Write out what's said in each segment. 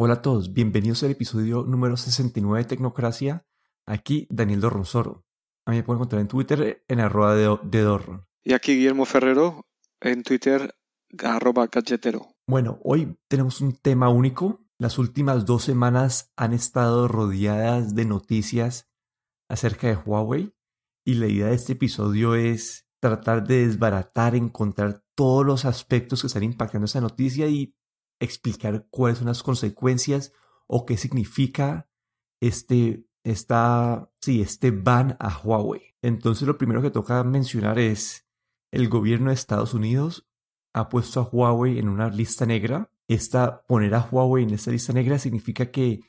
Hola a todos, bienvenidos al episodio número 69 de Tecnocracia. Aquí Daniel Dorronsoro. A mí me pueden encontrar en Twitter en arroba de, de Dorron. Y aquí Guillermo Ferrero en Twitter arroba gadgetero. Bueno, hoy tenemos un tema único. Las últimas dos semanas han estado rodeadas de noticias acerca de Huawei y la idea de este episodio es tratar de desbaratar, encontrar todos los aspectos que están impactando esa noticia y explicar cuáles son las consecuencias o qué significa este, esta, este ban a Huawei. Entonces lo primero que toca mencionar es el gobierno de Estados Unidos ha puesto a Huawei en una lista negra. Esta, poner a Huawei en esta lista negra significa que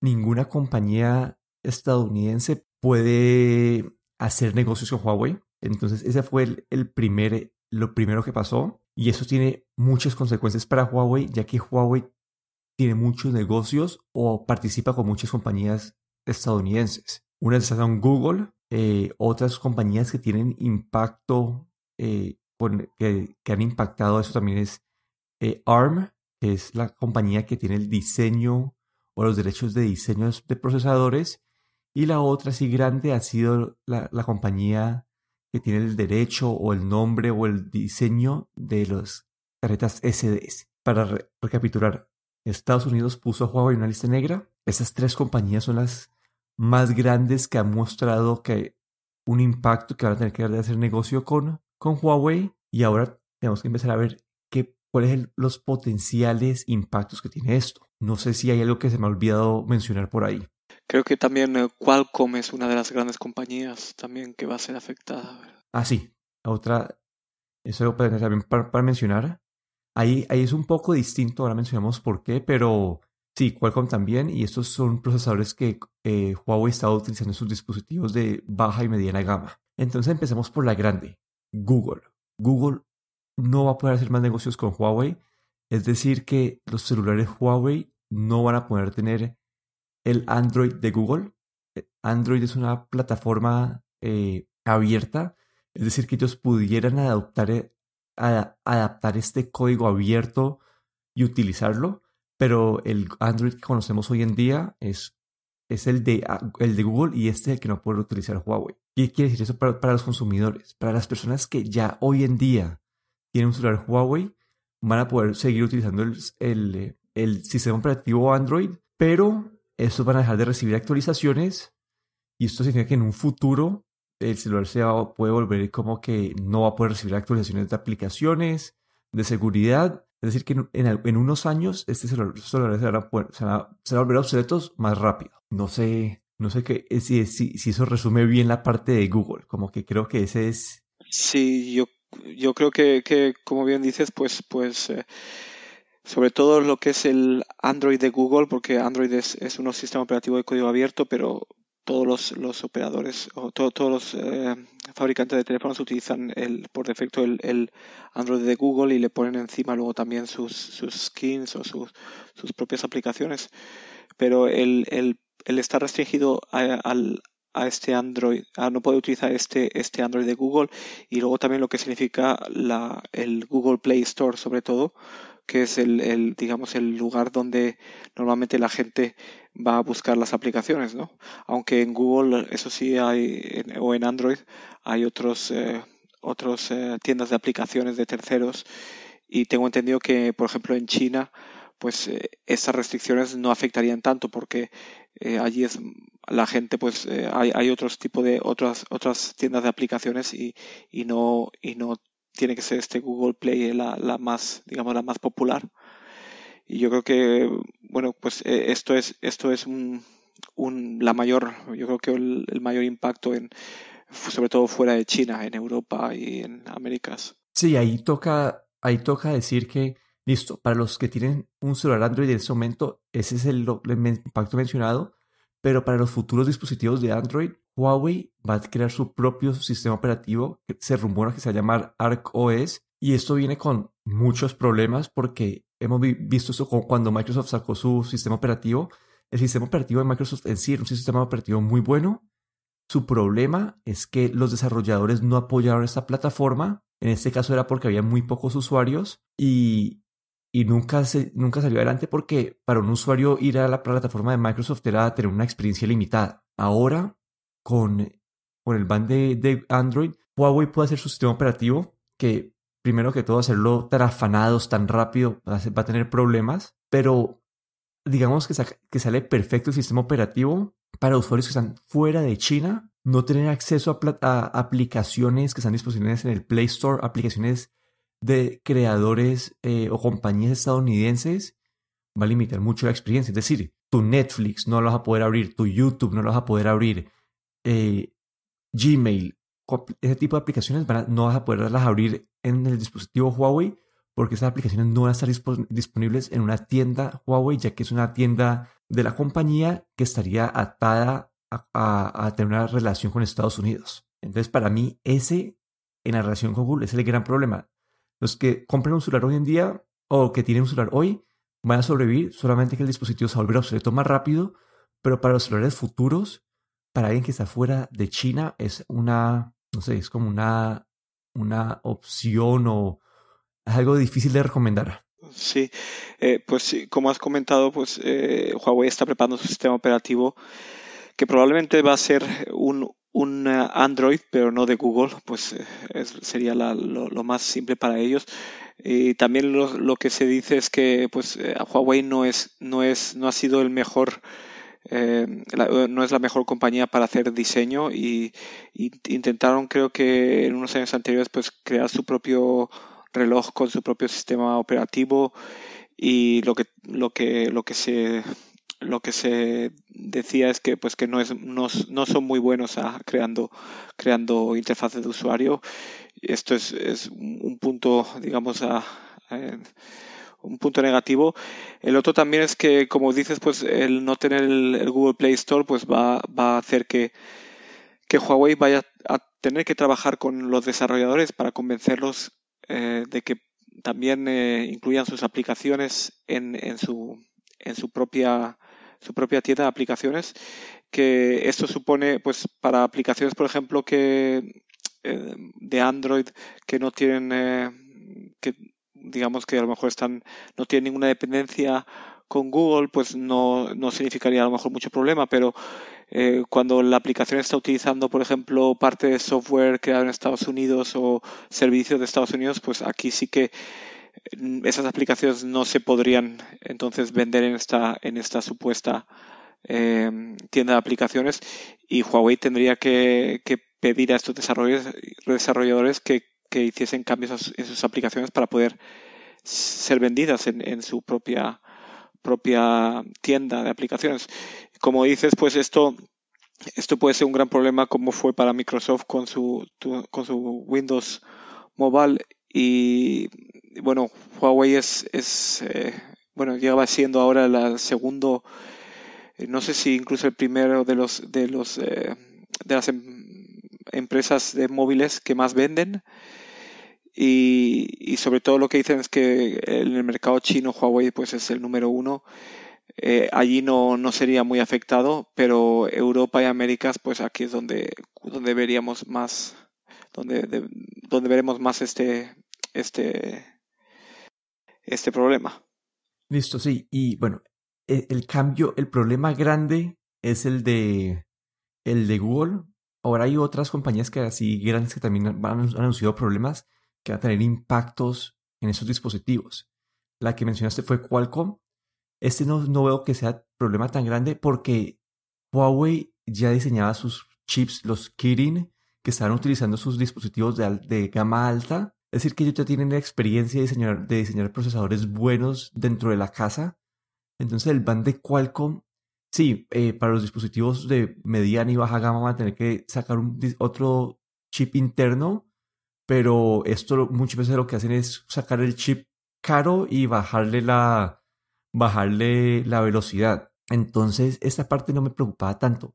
ninguna compañía estadounidense puede hacer negocios con Huawei. Entonces ese fue el, el primer, lo primero que pasó. Y eso tiene muchas consecuencias para Huawei, ya que Huawei tiene muchos negocios o participa con muchas compañías estadounidenses. Una de esas son Google, eh, otras compañías que tienen impacto, eh, que, han impactado eso también es eh, ARM, que es la compañía que tiene el diseño o los derechos de diseño de procesadores. Y la otra, así grande, ha sido la, la compañía que tiene el derecho o el nombre o el diseño de las tarjetas SDS. Para recapitular, Estados Unidos puso a Huawei en una lista negra. Esas tres compañías son las más grandes que han mostrado que un impacto que van a tener que hacer negocio con, con Huawei. Y ahora tenemos que empezar a ver qué, cuáles son los potenciales impactos que tiene esto. No sé si hay algo que se me ha olvidado mencionar por ahí. Creo que también eh, Qualcomm es una de las grandes compañías también que va a ser afectada. Ah, sí. Otra, eso también para, para mencionar. Ahí, ahí es un poco distinto, ahora mencionamos por qué, pero sí, Qualcomm también, y estos son procesadores que eh, Huawei está utilizando en sus dispositivos de baja y mediana gama. Entonces empecemos por la grande, Google. Google no va a poder hacer más negocios con Huawei, es decir, que los celulares Huawei no van a poder tener el Android de Google. Eh, Android es una plataforma eh, abierta, es decir, que ellos pudieran adaptar, eh, adaptar este código abierto y utilizarlo, pero el Android que conocemos hoy en día es, es el, de, ah, el de Google y este es el que no puede utilizar Huawei. ¿Qué quiere decir eso para, los consumidores? Para las personas que ya hoy en día tienen un celular Huawei, van a poder seguir utilizando el, el, el sistema operativo Android, pero estos van a dejar de recibir actualizaciones y esto significa que en un futuro el celular se puede volver como que no va a poder recibir actualizaciones de aplicaciones, de seguridad. Es decir, que en, unos años este celular, se, van a, volver obsoletos más rápido. No sé, no sé qué, si, si, si, eso resume bien la parte de Google. Como que creo que ese es... Sí, yo, yo creo que, que como bien dices, pues, pues eh, sobre todo lo que es el Android de Google, porque Android es, es un sistema operativo de código abierto, pero todos los, los operadores o todos los eh, fabricantes de teléfonos utilizan el, por defecto el, el, Android de Google y le ponen encima luego también sus, sus skins o sus, sus propias aplicaciones. Pero el, el, el estar restringido a, al, a este Android, a no puede utilizar este, este Android de Google y luego también lo que significa la, el Google Play Store sobre todo, que es el, digamos, el lugar donde normalmente la gente va a buscar las aplicaciones, ¿no? Aunque en Google, eso sí, hay, o en Android, hay otros, eh, otros eh, tiendas de aplicaciones de terceros y tengo entendido que, por ejemplo, en China, pues eh, esas restricciones no afectarían tanto porque allí es la gente pues hay, hay otros tipos de otras otras tiendas de aplicaciones y, y no y no tiene que ser este Google Play la, la más, digamos, la más popular. Y yo creo que, bueno, pues eh, esto es, esto es un, un, la mayor, yo creo que el, mayor impacto en, sobre todo fuera de China, en Europa y en Américas. Sí, ahí toca, ahí toca decir que, listo, para los que tienen un celular Android en ese momento, ese es el, el impacto mencionado, pero para los futuros dispositivos de Android, Huawei va a crear su propio sistema operativo que se rumora que se va a llamar ArcOS y esto viene con muchos problemas porque hemos visto esto cuando Microsoft sacó su sistema operativo. El sistema operativo de Microsoft en sí era un sistema operativo muy bueno. Su problema es que los desarrolladores no apoyaron esta plataforma. En este caso era porque había muy pocos usuarios y y nunca, se, nunca salió adelante porque para un usuario ir a la plataforma de Microsoft era tener una experiencia limitada. Ahora, con, con el ban de, Android, Huawei puede hacer su sistema operativo que primero que todo hacerlo tan afanados, tan rápido, va a tener problemas, pero digamos que, que sale perfecto el sistema operativo para usuarios que están fuera de China, no tener acceso a, aplicaciones que están disponibles en el Play Store, aplicaciones de creadores eh, o compañías estadounidenses, va a limitar mucho la experiencia. Es decir, tu Netflix no lo vas a poder abrir, tu YouTube no lo vas a poder abrir, eh, Gmail, ese tipo de aplicaciones no vas a poderlas abrir en el dispositivo Huawei porque esas aplicaciones no van a estar disponibles en una tienda Huawei, ya que es una tienda de la compañía que estaría atada a, tener una relación con Estados Unidos. Entonces, para mí, ese en la relación con Google es el gran problema. Los que compran un celular hoy en día o que tienen un celular hoy van a sobrevivir solamente que el dispositivo se va a volver obsoleto más rápido, pero para los celulares futuros, para alguien que está fuera de China, es una, no sé, es como una, una opción o es algo difícil de recomendar. Sí, eh, pues como has comentado, pues eh, Huawei está preparando su sistema operativo que probablemente va a ser un, un eh, Android, pero no de Google, pues sería lo, más simple para ellos. Y también lo, que se dice es que pues Huawei no es, no es, no ha sido el mejor no es la mejor compañía para hacer diseño y, y, intentaron creo que en unos años anteriores pues crear su propio reloj con su propio sistema operativo y lo que lo que lo que se lo que se decía es que pues que no es no, son muy buenos a creando creando interfaces de usuario. Esto es, es un punto digamos a, un punto negativo. El otro también es que como dices pues el no tener el, Google Play Store pues va, va a hacer que que Huawei vaya a tener que trabajar con los desarrolladores para convencerlos eh, de que también eh, incluyan sus aplicaciones en, en, su, en su propia su propia tienda de aplicaciones que esto supone pues para aplicaciones por ejemplo que eh, de Android que no tienen que digamos que a lo mejor están no tienen ninguna dependencia con Google pues no, no significaría a lo mejor mucho problema pero eh, cuando la aplicación está utilizando, por ejemplo, parte de software creado en Estados Unidos o servicios de Estados Unidos, pues aquí sí que esas aplicaciones no se podrían entonces vender en esta, en esta supuesta em, tienda de aplicaciones y Huawei tendría que, pedir a estos desarrolladores que, que hiciesen cambios en sus aplicaciones para poder ser vendidas en, en su propia propia tienda de aplicaciones. Como dices, pues esto, esto puede ser un gran problema como fue para Microsoft con su, con su Windows Mobile y bueno, Huawei es, es eh, bueno, llegaba siendo ahora el segundo, eh, no sé si incluso el primero de los de los eh, de las em, empresas de móviles que más venden y, sobre todo lo que dicen es que en el mercado chino Huawei pues es el número uno. Eh, allí no, no, sería muy afectado, pero Europa y Américas, pues aquí es donde, donde veríamos más, donde, donde veremos más este, este, este problema. Listo, sí. Y bueno, el, el, cambio, el problema grande es el de el de Google. Ahora hay otras compañías que así grandes que también han anunciado problemas que va a tener impactos en esos dispositivos. La que mencionaste fue Qualcomm. Este no, no veo que sea problema tan grande porque Huawei ya diseñaba sus chips, los Kirin, que estaban utilizando sus dispositivos de, de gama alta. Es decir, que ellos ya tienen la experiencia de diseñar, de diseñar procesadores buenos dentro de la casa. Entonces el ban de Qualcomm, sí, eh, para los dispositivos de mediana y baja gama van a tener que sacar otro chip interno pero esto muchas veces lo que hacen es sacar el chip caro y bajarle la, bajarle la velocidad. Entonces, esta parte no me preocupaba tanto.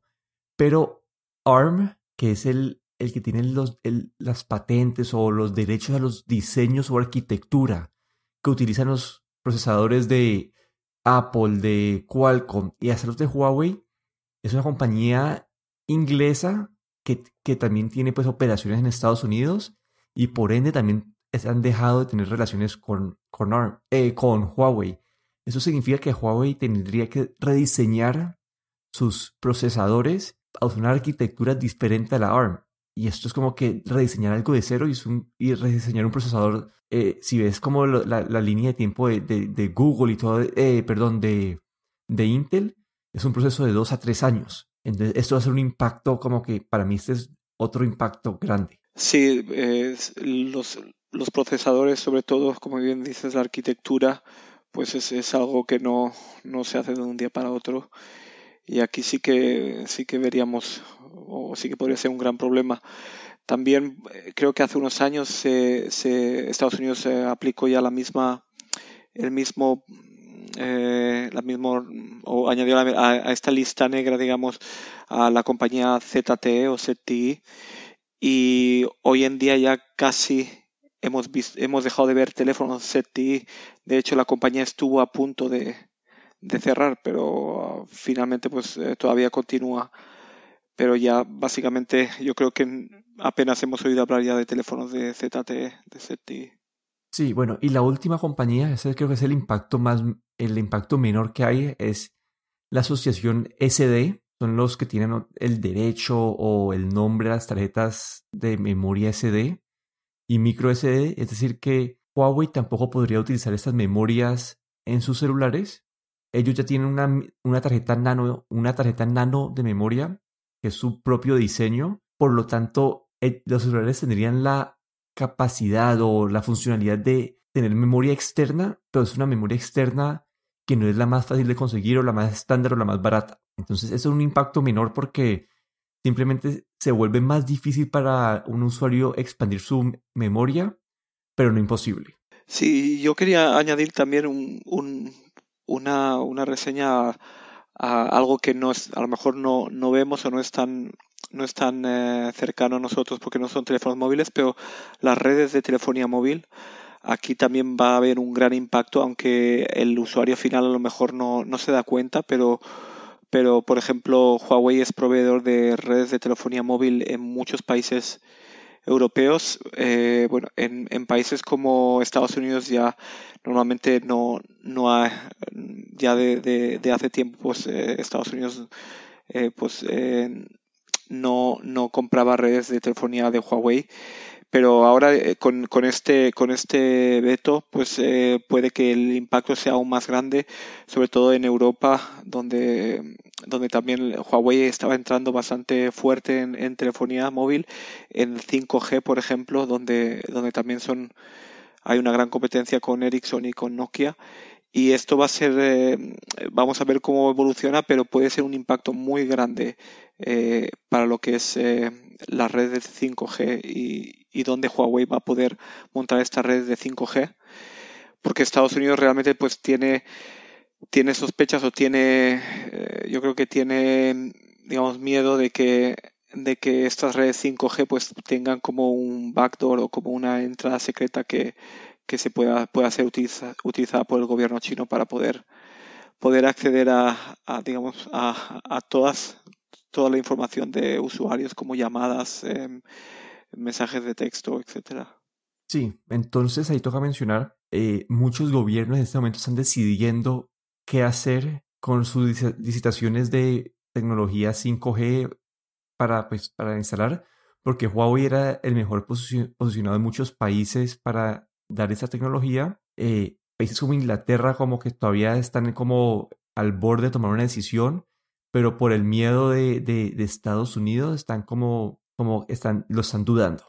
Pero ARM, que es el, el que tiene los, las patentes o los derechos a los diseños o arquitectura que utilizan los procesadores de Apple, de Qualcomm y hasta los de Huawei, es una compañía inglesa que, que también tiene pues operaciones en Estados Unidos y por ende también han dejado de tener relaciones con, con, eh, con Huawei. Eso significa que Huawei tendría que rediseñar sus procesadores a una arquitectura diferente a la ARM. Y esto es como que rediseñar algo de cero y, y rediseñar un procesador. Eh, si ves como la, línea de tiempo de, Google y todo, eh, perdón, de, Intel, es un proceso de dos a tres años. Entonces, esto va a ser un impacto como que para mí este es otro impacto grande. Sí, los, los procesadores, sobre todo, como bien dices, la arquitectura, pues es, es algo que no, no se hace de un día para otro y aquí sí que sí que veríamos o sí que podría ser un gran problema. También eh, creo que hace unos años se, Estados Unidos aplicó ya la misma el mismo eh, la mismo o añadió a, esta lista negra digamos a la compañía ZTE o ZTE y hoy en día ya casi hemos hemos dejado de ver teléfonos ZTE de hecho la compañía estuvo a punto de de cerrar, pero finalmente pues eh, todavía continúa. Pero ya básicamente yo creo que apenas hemos oído hablar ya de teléfonos de ZT, de ZTE. Sí, bueno, y la última compañía, ese creo que es el impacto más, el impacto menor que hay, es la asociación SD, son los que tienen el derecho o el nombre de las tarjetas de memoria SD y micro SD, es decir que Huawei tampoco podría utilizar estas memorias en sus celulares. Ellos ya tienen una, una, tarjeta nano, una tarjeta nano de memoria, que es su propio diseño. Por lo tanto, eh, los celulares tendrían la capacidad o la funcionalidad de tener memoria externa, pero es una memoria externa que no es la más fácil de conseguir o la más estándar o la más barata. Entonces, eso es un impacto menor porque simplemente se vuelve más difícil para un usuario expandir su memoria, pero no imposible. Sí, yo quería añadir también un, una, una reseña a, algo que no es, a lo mejor no, no vemos o no es tan, no es tan eh, cercano a nosotros porque no son teléfonos móviles, pero las redes de telefonía móvil aquí también va a haber un gran impacto, aunque el usuario final a lo mejor no, no se da cuenta, pero pero por ejemplo Huawei es proveedor de redes de telefonía móvil en muchos países europeos, eh, bueno, en, en, países como Estados Unidos ya normalmente no, no hay, ya de, hace tiempo, pues eh, Estados Unidos eh, pues no, no compraba redes de telefonía de Huawei pero ahora eh, con, con, este con este veto pues eh, puede que el impacto sea aún más grande sobre todo en Europa donde donde también Huawei estaba entrando bastante fuerte en, telefonía móvil. En 5G por ejemplo donde donde también son hay una gran competencia con Ericsson y con Nokia. Y esto va a ser eh, vamos a ver cómo evoluciona pero puede ser un impacto muy grande para lo que es la red de 5G y, y dónde Huawei va a poder montar esta red de 5G, porque Estados Unidos realmente pues tiene, tiene sospechas o tiene, eh, yo creo que tiene, digamos, miedo de que de que estas redes 5G pues tengan como un backdoor o como una entrada secreta que, que se pueda, pueda ser utilizada por el gobierno chino para poder poder acceder a, digamos a, a, todas toda la información de usuarios como llamadas em, mensajes de texto, etcétera. Sí, entonces ahí toca mencionar, eh, muchos gobiernos en este momento están decidiendo qué hacer con sus licitaciones de tecnología 5G para, pues, para instalar, porque Huawei era el mejor posicionado en muchos países para dar esa tecnología. Eh, países como Inglaterra como que todavía están como al borde de tomar una decisión, pero por el miedo de, de, de Estados Unidos están como como están, lo están dudando.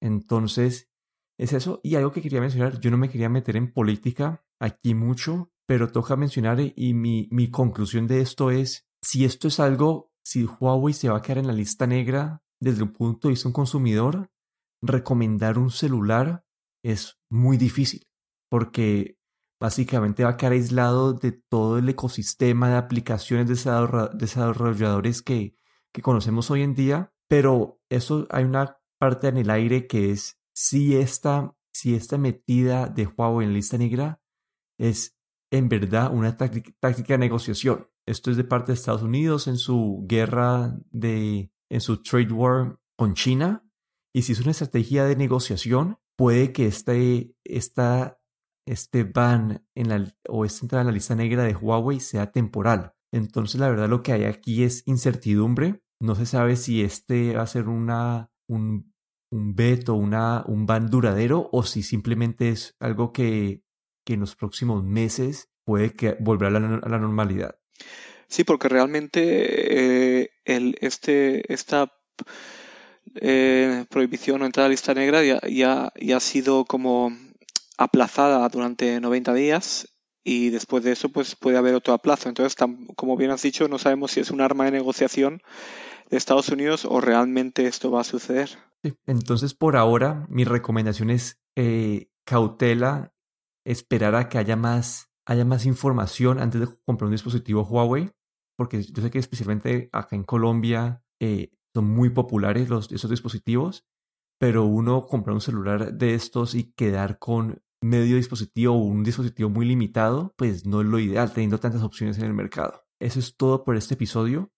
Entonces, es eso. Y algo que quería mencionar, yo no me quería meter en política aquí mucho, pero toca mencionar y mi, mi conclusión de esto es, si esto es algo, si Huawei se va a quedar en la lista negra desde un punto de vista de un consumidor, recomendar un celular es muy difícil, porque básicamente va a quedar aislado de todo el ecosistema de aplicaciones desarrolladores que, que conocemos hoy en día pero eso hay una parte en el aire que es si esta, si esta metida de Huawei en lista negra es en verdad una táctica, de negociación. Esto es de parte de Estados Unidos en su guerra de, en su trade war con China. Y si es una estrategia de negociación, puede que este, esta, este ban en la, o esta entrada en la lista negra de Huawei sea temporal. Entonces, la verdad, lo que hay aquí es incertidumbre. No se sabe si este va a ser una, un, un veto, una, un ban duradero o si simplemente es algo que, que en los próximos meses puede que volver a la, normalidad. Sí, porque realmente eh, el, este, esta eh, prohibición o entrada a lista negra ya, ya, ya, ha sido como aplazada durante 90 días y después de eso pues puede haber otro aplazo. Entonces, como bien has dicho, no sabemos si es un arma de negociación de Estados Unidos o realmente esto va a suceder. Entonces, por ahora, mi recomendación es eh, cautela, esperar a que haya más, haya más información antes de comprar un dispositivo Huawei, porque yo sé que especialmente acá en Colombia eh, son muy populares los, esos dispositivos, pero uno comprar un celular de estos y quedar con medio dispositivo o un dispositivo muy limitado, pues no es lo ideal teniendo tantas opciones en el mercado. Eso es todo por este episodio.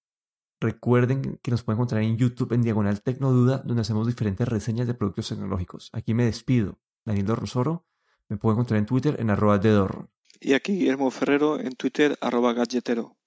Recuerden que nos pueden encontrar en YouTube en Diagonal Tecnoduda, donde hacemos diferentes reseñas de productos tecnológicos. Aquí me despido. Daniel Dorrosoro. Me pueden encontrar en Twitter en arroba de Y aquí Guillermo Ferrero en Twitter arroba galletero.